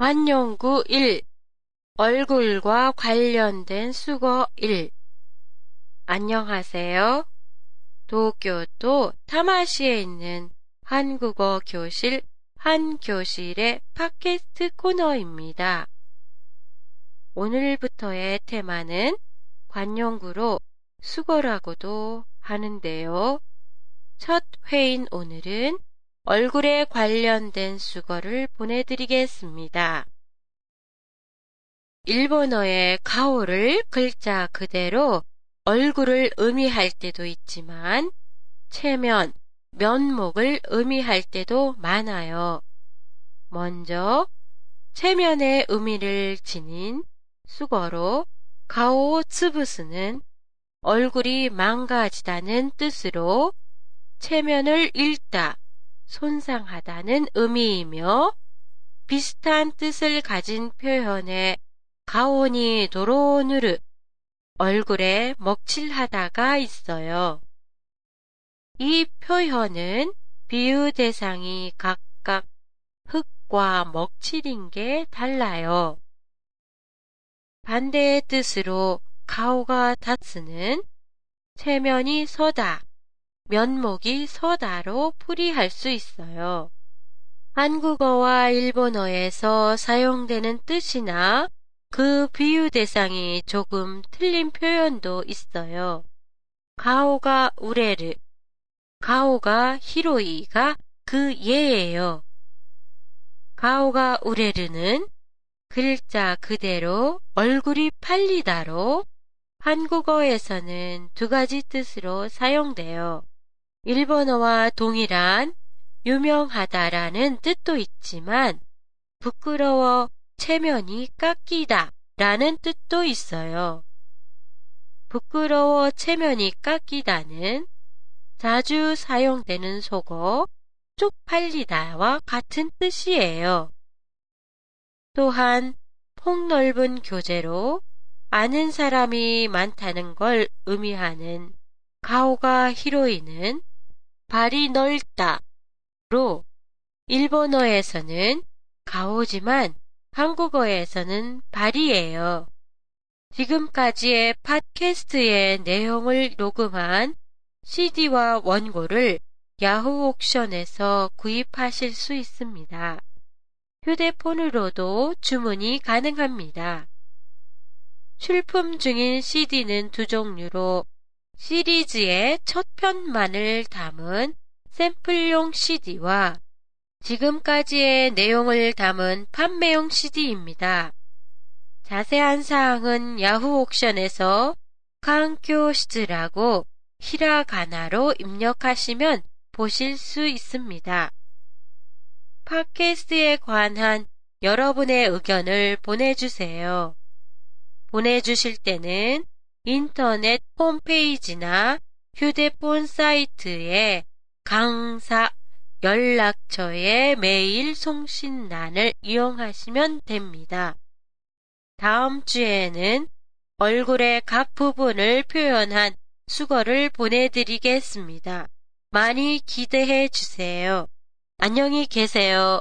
관용구 1 얼굴과 관련된 수거 1 안녕하세요. 도쿄도 타마시에 있는 한국어 교실 한 교실의 팟캐스트 코너입니다. 오늘부터의 테마는 관용구로 수거라고도 하는데요. 첫 회인 오늘은 얼굴에 관련된 수거를 보내드리겠습니다. 일본어의 가오를 글자 그대로 얼굴을 의미할 때도 있지만 체면, 면목을 의미할 때도 많아요. 먼저 체면의 의미를 지닌 수거로 가오 츠부스는 얼굴이 망가지다는 뜻으로 체면을 잃다, 손상하다는 의미이며 비슷한 뜻을 가진 표현의 가온이 도로누르 얼굴에 먹칠하다가 있어요. 이 표현은 비유 대상이 각각 흙과 먹칠인 게 달라요. 반대의 뜻으로 가오가 다스는 체면이 서다, 면목이 서다로 풀이할 수 있어요. 한국어와 일본어에서 사용되는 뜻이나 그 비유 대상이 조금 틀린 표현도 있어요. 가오가 우레르, 가오가 히로이가 그 예예요. 가오가 우레르는 글자 그대로 얼굴이 팔리다로 한국어에서는 두 가지 뜻으로 사용돼요. 일본어와 동일한 유명하다라는 뜻도 있지만 부끄러워 체면이 깎이다 라는 뜻도 있어요. 부끄러워 체면이 깎이다는 자주 사용되는 속어 쪽팔리다와 같은 뜻이에요. 또한 폭넓은 교재로 아는 사람이 많다는 걸 의미하는 가오가 히로이는 발이 넓다 로 일본어에서는 가오지만 한국어에서는 발이에요. 지금까지의 팟캐스트의 내용을 녹음한 CD와 원고를 야후 옥션에서 구입하실 수 있습니다. 휴대폰으로도 주문이 가능합니다. 출품 중인 CD는 두 종류로 시리즈의 첫 편만을 담은 샘플용 CD와 지금까지의 내용을 담은 판매용 CD입니다. 자세한 사항은 야후 옥션에서 칸교시즈라고 히라가나로 입력하시면 보실 수 있습니다. 팟캐스트에 관한 여러분의 의견을 보내주세요. 보내주실 때는 인터넷 홈페이지나 휴대폰 사이트에 강사 연락처의 메일 송신란을 이용하시면 됩니다. 다음 주에는 얼굴의 각 부분을 표현한 수거를 보내드리겠습니다. 많이 기대해 주세요. 안녕히 계세요.